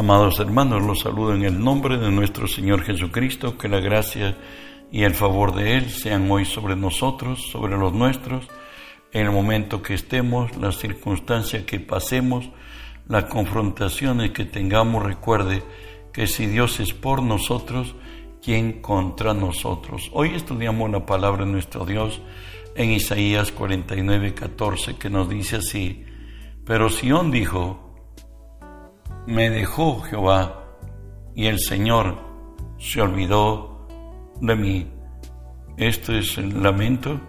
Amados hermanos, los saludo en el nombre de nuestro Señor Jesucristo, que la gracia y el favor de Él sean hoy sobre nosotros, sobre los nuestros, en el momento que estemos, las circunstancias que pasemos, las confrontaciones que tengamos, recuerde que si Dios es por nosotros, ¿quién contra nosotros? Hoy estudiamos la palabra de nuestro Dios en Isaías 49, 14, que nos dice así, pero Sión dijo, me dejó Jehová y el Señor se olvidó de mí. Esto es el lamento,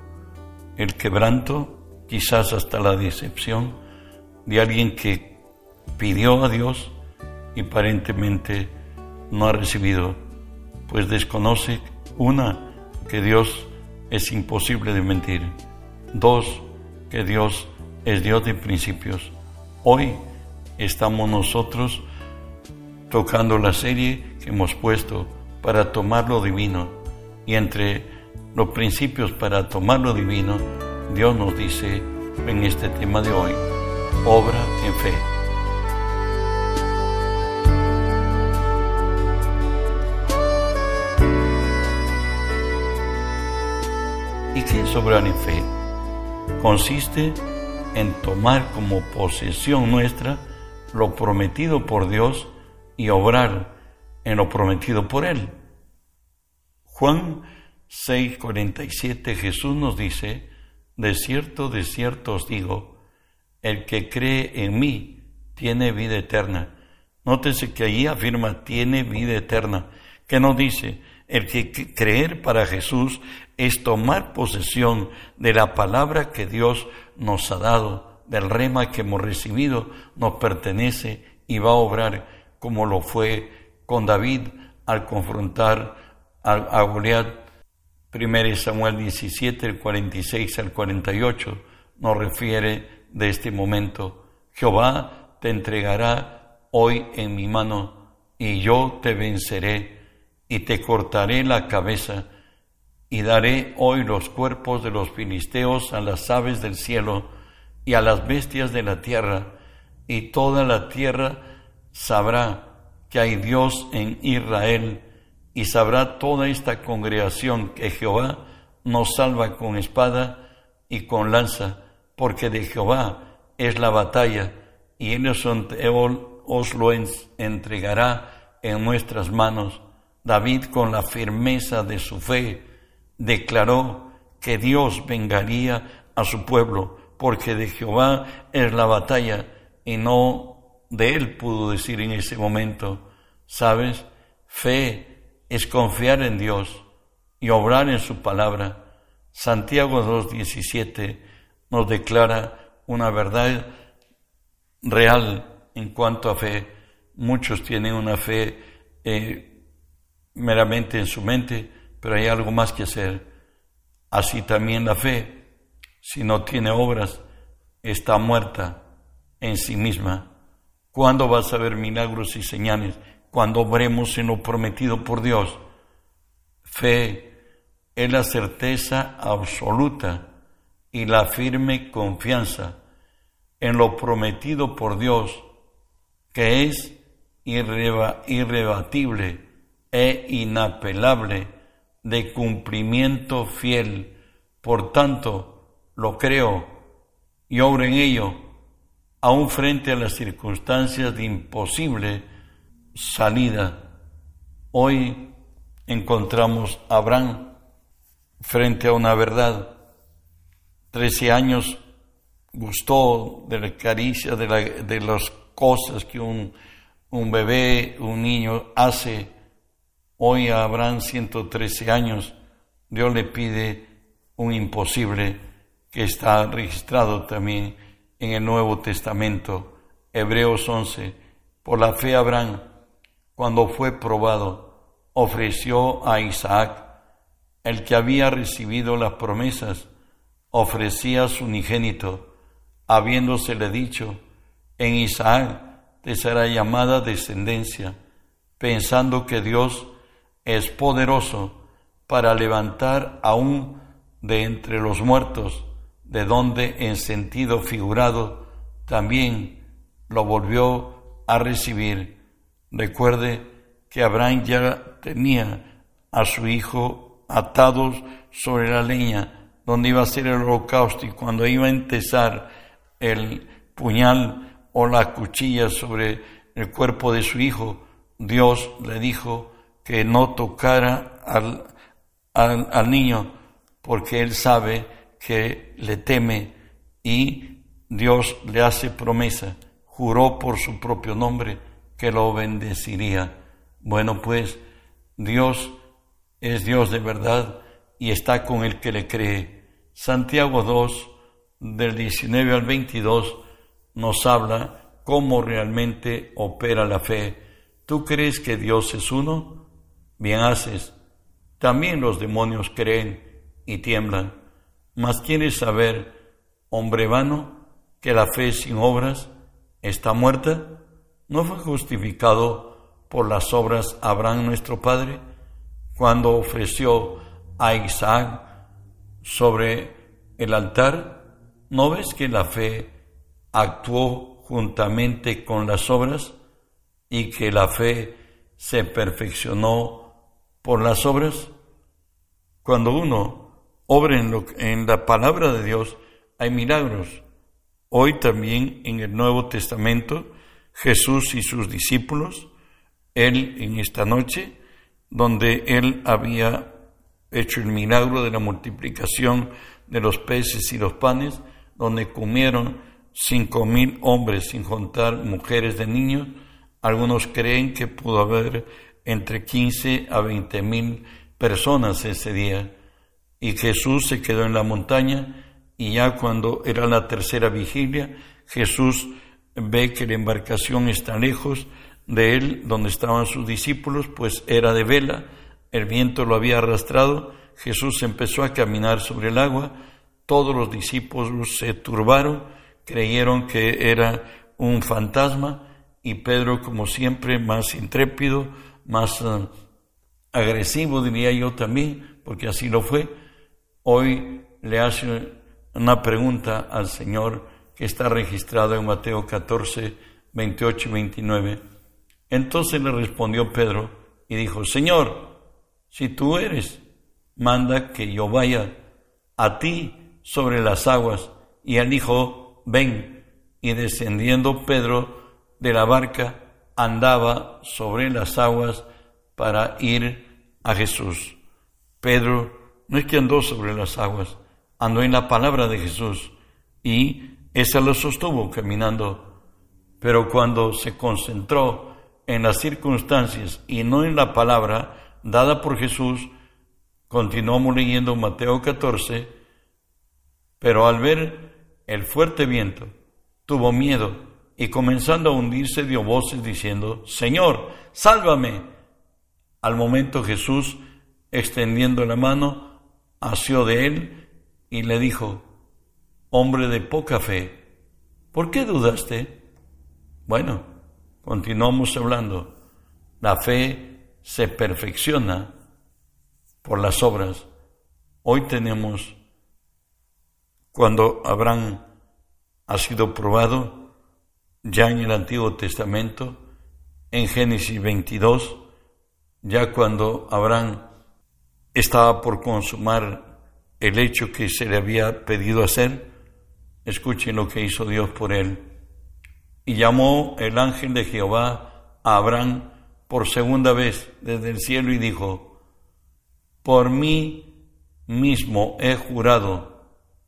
el quebranto, quizás hasta la decepción de alguien que pidió a Dios y aparentemente no ha recibido, pues desconoce, una, que Dios es imposible de mentir, dos, que Dios es Dios de principios. Hoy estamos nosotros tocando la serie que hemos puesto para tomar lo divino. Y entre los principios para tomar lo divino, Dios nos dice en este tema de hoy, obra en fe. ¿Y qué es obrar en fe? Consiste en tomar como posesión nuestra lo prometido por Dios y obrar en lo prometido por Él. Juan 6:47 Jesús nos dice, de cierto, de cierto os digo, el que cree en mí tiene vida eterna. Nótese que allí afirma tiene vida eterna, que no dice, el que creer para Jesús es tomar posesión de la palabra que Dios nos ha dado del rema que hemos recibido nos pertenece y va a obrar como lo fue con David al confrontar a, Goliat. 1 Samuel 17, el 46 al 48 nos refiere de este momento. Jehová te entregará hoy en mi mano y yo te venceré y te cortaré la cabeza y daré hoy los cuerpos de los filisteos a las aves del cielo y a las bestias de la tierra, y toda la tierra sabrá que hay Dios en Israel, y sabrá toda esta congregación que Jehová nos salva con espada y con lanza, porque de Jehová es la batalla, y Él os lo entregará en nuestras manos. David, con la firmeza de su fe, declaró que Dios vengaría a su pueblo porque de Jehová es la batalla y no de él pudo decir en ese momento, ¿sabes? Fe es confiar en Dios y obrar en su palabra. Santiago 2.17 nos declara una verdad real en cuanto a fe. Muchos tienen una fe eh, meramente en su mente, pero hay algo más que hacer. Así también la fe si no tiene obras, está muerta en sí misma. ¿Cuándo vas a ver milagros y señales? Cuando obremos en lo prometido por Dios. Fe es la certeza absoluta y la firme confianza en lo prometido por Dios, que es irrebatible e inapelable de cumplimiento fiel. Por tanto, lo creo y obro en ello, aún frente a las circunstancias de imposible salida. Hoy encontramos a Abraham frente a una verdad. Trece años gustó de la caricia, de, de las cosas que un, un bebé, un niño hace. Hoy a Abraham, 113 años, Dios le pide un imposible que está registrado también en el Nuevo Testamento, Hebreos 11. Por la fe Abraham, cuando fue probado, ofreció a Isaac, el que había recibido las promesas, ofrecía su unigénito, habiéndosele dicho, en Isaac te será llamada descendencia, pensando que Dios es poderoso para levantar aún de entre los muertos de donde en sentido figurado también lo volvió a recibir, Recuerde que Abraham ya tenía a su hijo atados sobre la leña donde iba a ser el holocausto y cuando iba a entesar el puñal o la cuchilla sobre el cuerpo de su hijo, Dios le dijo que no tocara al, al, niño porque él sabe que le teme y Dios le hace promesa, juró por su propio nombre que lo bendeciría. Bueno, pues Dios es Dios de verdad y está con el que le cree. Santiago 2, del 19 al 22, nos habla cómo realmente opera la fe. ¿Tú crees que Dios es uno? Bien haces. También los demonios creen y tiemblan. Mas quieres saber, hombre vano, que la fe sin obras está muerta. ¿No fue justificado por las obras Abraham nuestro Padre cuando ofreció a Isaac sobre el altar? ¿No ves que la fe actuó juntamente con las obras y que la fe se perfeccionó por las obras. Cuando uno obra en, la palabra de Dios, hay milagros. Hoy también en el Nuevo Testamento, Jesús y sus discípulos, Él en esta noche, donde Él había hecho el milagro de la multiplicación de los peces y los panes, donde comieron cinco mil hombres sin contar mujeres de niños. Algunos creen que pudo haber entre 15 a 20 mil personas ese día. Y Jesús se quedó en la montaña y ya cuando era la tercera vigilia, Jesús ve que la embarcación está lejos de él, donde estaban sus discípulos, pues era de vela, el viento lo había arrastrado, Jesús empezó a caminar sobre el agua, todos los discípulos se turbaron, creyeron que era un fantasma y Pedro, como siempre, más intrépido, más eh, agresivo, diría yo también, porque así lo fue, hoy le hace una pregunta al Señor que está registrada en Mateo 14, 28 y 29. Entonces le respondió Pedro y dijo, Señor, si tú eres, manda que yo vaya a ti sobre las aguas. Y él dijo, ven. Y descendiendo Pedro de la barca, andaba sobre las aguas para ir a Jesús. Pedro no es que andó sobre las aguas, andó en la palabra de Jesús y esa lo sostuvo caminando. Pero cuando se concentró en las circunstancias y no en la palabra dada por Jesús, continuamos leyendo Mateo 14, pero al ver el fuerte viento, tuvo miedo y comenzando a hundirse dio voces diciendo, Señor, sálvame. Al momento Jesús, extendiendo la mano, asió de él y le dijo, Hombre de poca fe, ¿por qué dudaste? Bueno, continuamos hablando. La fe se perfecciona por las obras. Hoy tenemos, cuando Abraham ha sido probado, ya en el Antiguo Testamento, en Génesis 22, ya cuando Abraham estaba por consumar el hecho que se le había pedido hacer, escuchen lo que hizo Dios por él. Y llamó el ángel de Jehová a Abraham por segunda vez desde el cielo y dijo, por mí mismo he jurado,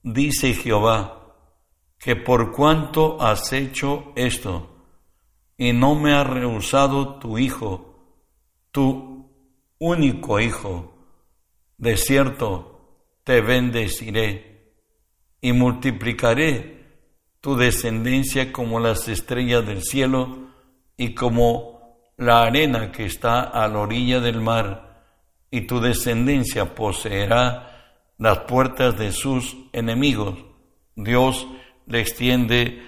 dice Jehová, que por cuanto has hecho esto y no me has rehusado tu hijo, tu único hijo, de cierto te bendeciré y multiplicaré tu descendencia como las estrellas del cielo y como la arena que está a la orilla del mar, y tu descendencia poseerá las puertas de sus enemigos. Dios le extiende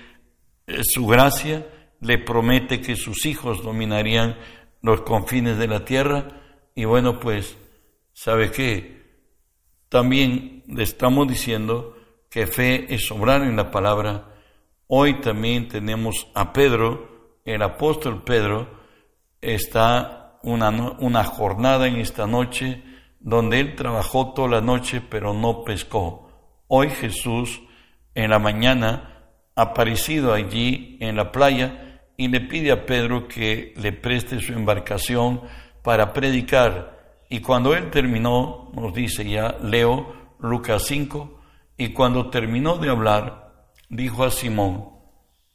eh, su gracia, le promete que sus hijos dominarían los confines de la tierra y bueno, pues, ¿sabe qué? También le estamos diciendo que fe es obrar en la palabra. Hoy también tenemos a Pedro, el apóstol Pedro, está una, una jornada en esta noche donde él trabajó toda la noche pero no pescó. Hoy Jesús en la mañana aparecido allí en la playa y le pide a Pedro que le preste su embarcación para predicar. Y cuando él terminó, nos dice ya Leo, Lucas 5, y cuando terminó de hablar, dijo a Simón,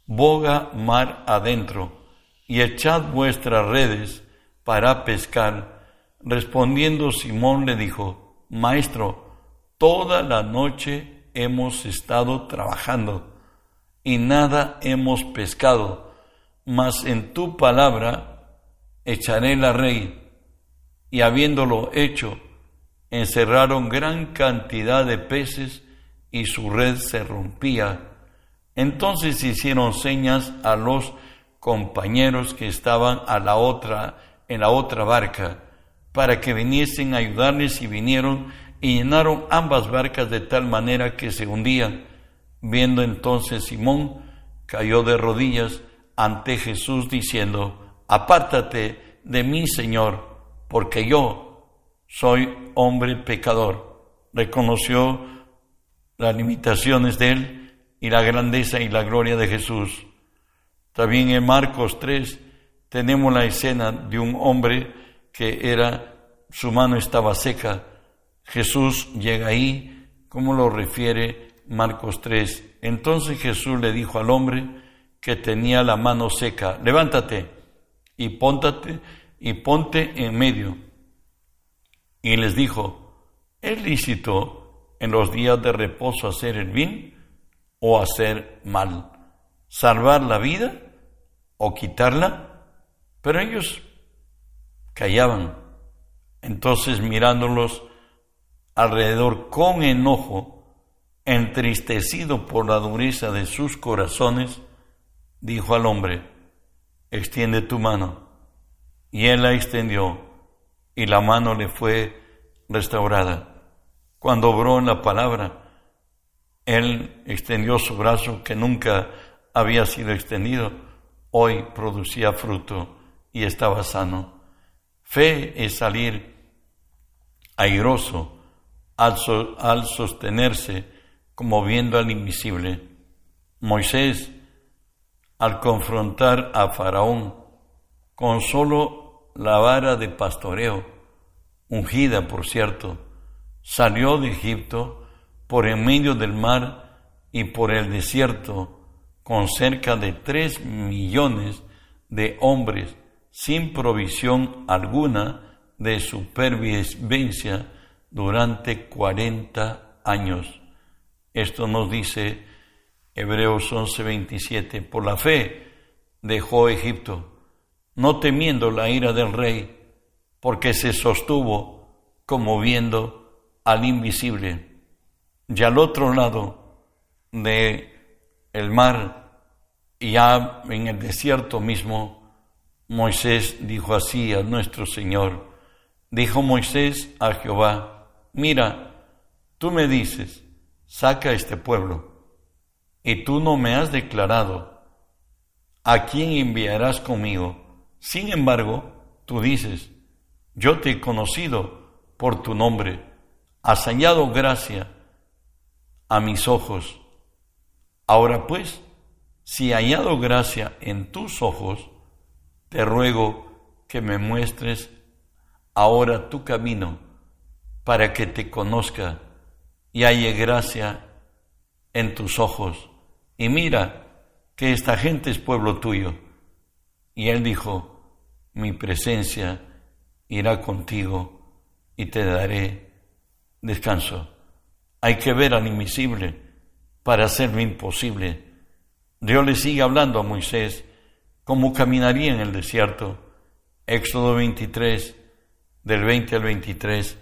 boga mar adentro y echad vuestras redes para pescar. Respondiendo Simón le dijo, Maestro, toda la noche hemos estado trabajando y nada hemos pescado, mas en tu palabra echaré la red. Y habiéndolo hecho, encerraron gran cantidad de peces y su red se rompía. Entonces hicieron señas a los compañeros que estaban a la otra, en la otra barca, para que viniesen a ayudarles y vinieron y llenaron ambas barcas de tal manera que se hundían. Viendo entonces Simón, cayó de rodillas ante Jesús diciendo, apártate de mí, Señor, porque yo soy hombre pecador. Reconoció las limitaciones de él y la grandeza y la gloria de Jesús. También en Marcos 3 tenemos la escena de un hombre que era, su mano estaba seca. Jesús llega ahí, como lo refiere Marcos 3. Entonces Jesús le dijo al hombre que tenía la mano seca, levántate y póntate y ponte en medio. Y les dijo, ¿es lícito en los días de reposo hacer el bien o hacer mal, salvar la vida o quitarla, pero ellos callaban. Entonces mirándolos alrededor con enojo, entristecido por la dureza de sus corazones, dijo al hombre, extiende tu mano. Y él la extendió y la mano le fue restaurada. Cuando obró la palabra, Él extendió su brazo que nunca había sido extendido. Hoy producía fruto y estaba sano. Fe es salir airoso al, al sostenerse como viendo al invisible. Moisés, al confrontar a Faraón con solo la vara de pastoreo, ungida por cierto, salió de Egipto por en medio del mar y por el desierto con cerca de tres millones de hombres sin provisión alguna de supervivencia durante cuarenta años. Esto nos dice Hebreos 11:27. Por la fe dejó Egipto, no temiendo la ira del rey, porque se sostuvo como viendo al invisible. Y al otro lado de el mar, ya en el desierto mismo, Moisés dijo así a nuestro Señor. Dijo Moisés a Jehová, mira, tú me dices, saca este pueblo, y tú no me has declarado a quién enviarás conmigo. Sin embargo, tú dices, yo te he conocido por tu nombre has hallado gracia a mis ojos. Ahora pues, si hallado gracia en tus ojos, te ruego que me muestres ahora tu camino para que te conozca y halle gracia en tus ojos. Y mira que esta gente es pueblo tuyo. Y él dijo, mi presencia irá contigo y te daré descanso. Hay que ver al invisible para hacer lo imposible. Dios le sigue hablando a Moisés cómo caminaría en el desierto. Éxodo 23, del 20 al 23.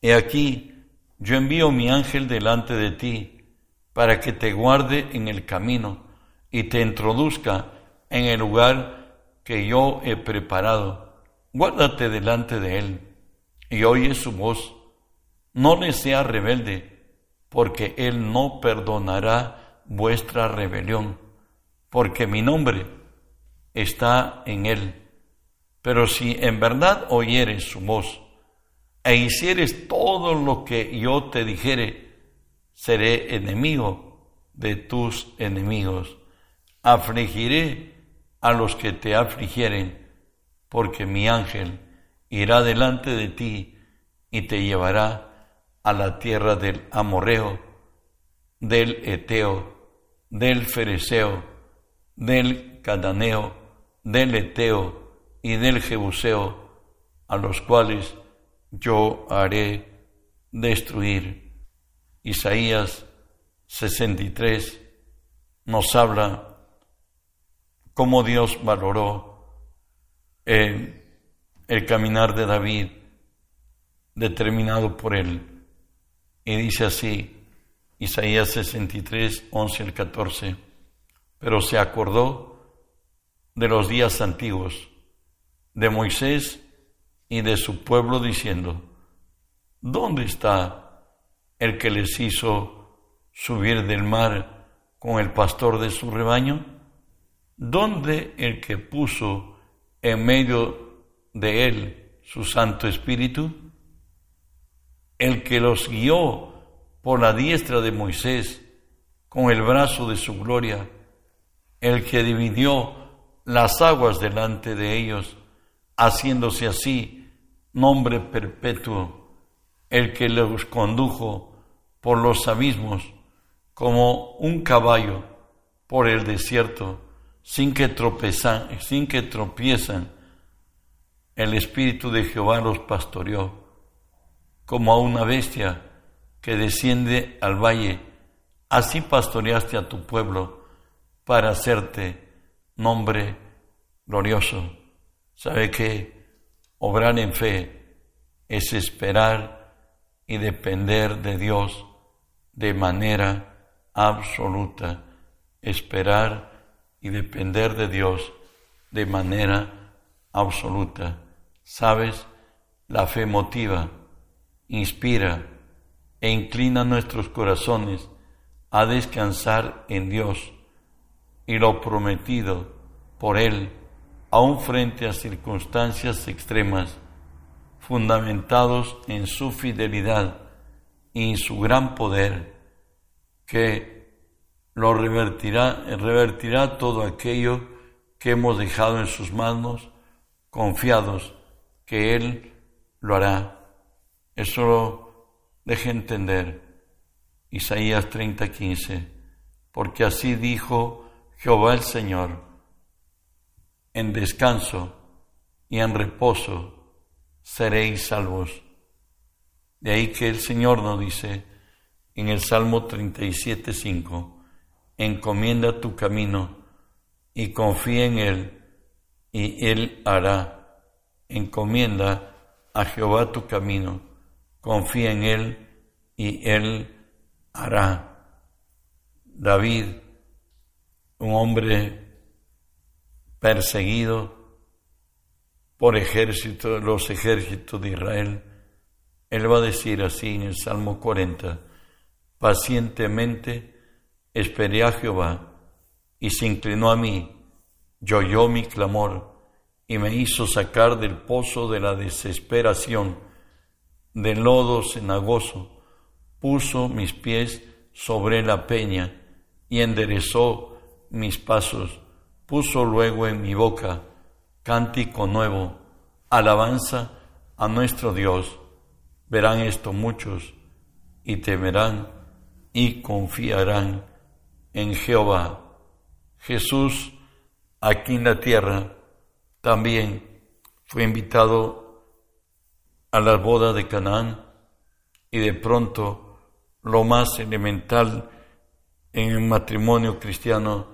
He aquí, yo envío mi ángel delante de ti para que te guarde en el camino y te introduzca en el lugar que yo he preparado. Guárdate delante de él y oye su voz no le sea rebelde, porque Él no perdonará vuestra rebelión, porque mi nombre está en Él. Pero si en verdad oyeres su voz e hicieres todo lo que yo te dijere, seré enemigo de tus enemigos. Afligiré a los que te afligieren, porque mi ángel irá delante de ti y te llevará a la tierra del amorreo, del eteo, del fereceo, del cadaneo, del eteo y del jebuseo, a los cuales yo haré destruir. Isaías 63 nos habla cómo Dios valoró el, el caminar de David determinado por él. Y dice así, Isaías 63, 11 al 14, pero se acordó de los días antiguos, de Moisés y de su pueblo diciendo, ¿dónde está el que les hizo subir del mar con el pastor de su rebaño? ¿Dónde el que puso en medio de él su Santo Espíritu? El que los guió por la diestra de Moisés con el brazo de su gloria, el que dividió las aguas delante de ellos, haciéndose así nombre perpetuo, el que los condujo por los abismos como un caballo por el desierto, sin que tropezan, sin que tropiezan. El Espíritu de Jehová los pastoreó, como a una bestia que desciende al valle. Así pastoreaste a tu pueblo para hacerte nombre glorioso. ¿Sabe qué? Obrar en fe es esperar y depender de Dios de manera absoluta. Esperar y depender de Dios de manera absoluta. ¿Sabes? La fe motiva, inspira e inclina nuestros corazones a descansar en Dios y lo prometido por Él aún frente a circunstancias extremas, fundamentados en su fidelidad y en su gran poder, que lo revertirá, revertirá todo aquello que hemos dejado en sus manos, confiados que Él lo hará. Eso lo deje entender Isaías 30:15, porque así dijo Jehová el Señor en descanso y en reposo seréis salvos. De ahí que el Señor nos dice en el Salmo 37, 5, encomienda tu camino y confía en Él y Él hará. Encomienda a Jehová tu camino, confía en Él y Él hará. David, un hombre perseguido por ejército, los ejércitos de Israel. Él va a decir así en el Salmo 40, pacientemente esperé a Jehová y se inclinó a mí, yo oyó mi clamor y me hizo sacar del pozo de la desesperación, del lodo cenagoso, puso mis pies sobre la peña y enderezó mis pasos puso luego en mi boca cántico nuevo, alabanza a nuestro Dios. Verán esto muchos y temerán y confiarán en Jehová. Jesús aquí en la tierra también fue invitado a la boda de Canaán y de pronto lo más elemental en el matrimonio cristiano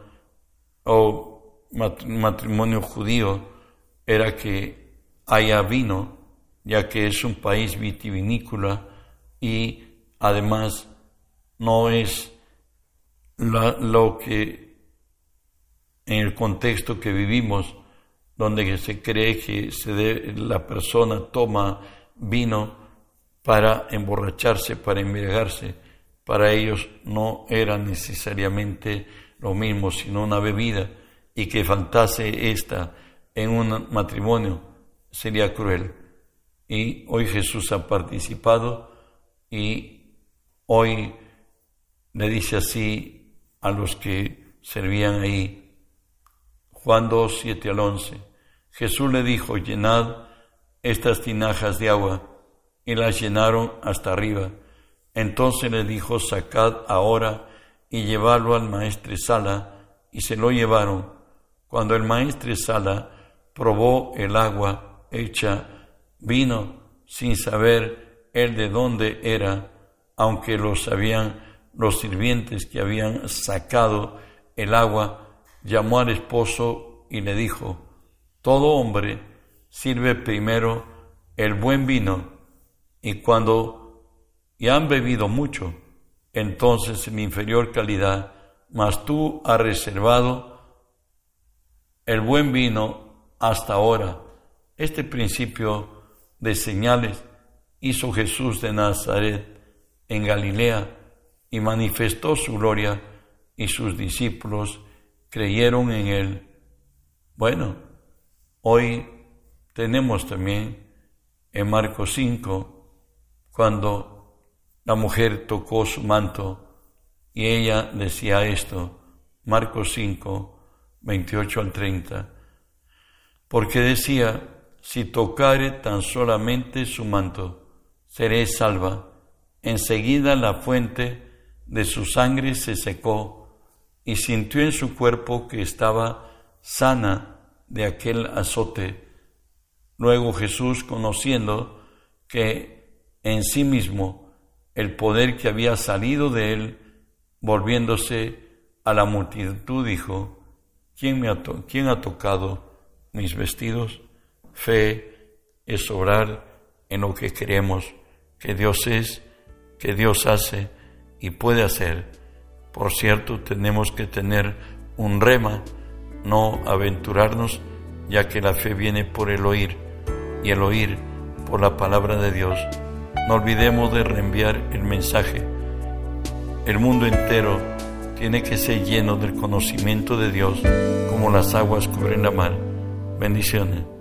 o matrimonio judío era que haya vino, ya que es un país vitivinícola y además no es lo que en el contexto que vivimos, donde se cree que se la persona toma vino para emborracharse, para embriagarse, para ellos no era necesariamente lo mismo, sino una bebida y que faltase esta en un matrimonio sería cruel. Y hoy Jesús ha participado y hoy le dice así a los que servían ahí. Juan 2, 7 al 11. Jesús le dijo, llenad estas tinajas de agua, y las llenaron hasta arriba. Entonces le dijo, sacad ahora y llevadlo al maestre Sala, y se lo llevaron. Cuando el maestre Sala probó el agua hecha vino sin saber él de dónde era, aunque lo sabían los sirvientes que habían sacado el agua, llamó al esposo y le dijo, todo hombre sirve primero el buen vino y cuando ya han bebido mucho, entonces en inferior calidad, mas tú has reservado el buen vino hasta ahora. Este principio de señales hizo Jesús de Nazaret en Galilea y manifestó su gloria y sus discípulos creyeron en él. Bueno, hoy tenemos también en Marcos 5, cuando la mujer tocó su manto y ella decía esto, Marcos 5, 28 al 30, porque decía, si tocare tan solamente su manto, seré salva. Enseguida la fuente de su sangre se secó y sintió en su cuerpo que estaba sana de aquel azote. Luego Jesús, conociendo que en sí mismo el poder que había salido de él, volviéndose a la multitud, dijo, ¿quién, me ha, ¿quién ha tocado mis vestidos? Fe es obrar en lo que creemos que Dios es, que Dios hace y puede hacer. Por cierto, tenemos que tener un rema, no aventurarnos, ya que la fe viene por el oír y el oír por la palabra de Dios. No olvidemos de reenviar el mensaje. El mundo entero tiene que ser lleno del conocimiento de Dios como las aguas cubren la mar. Bendiciones.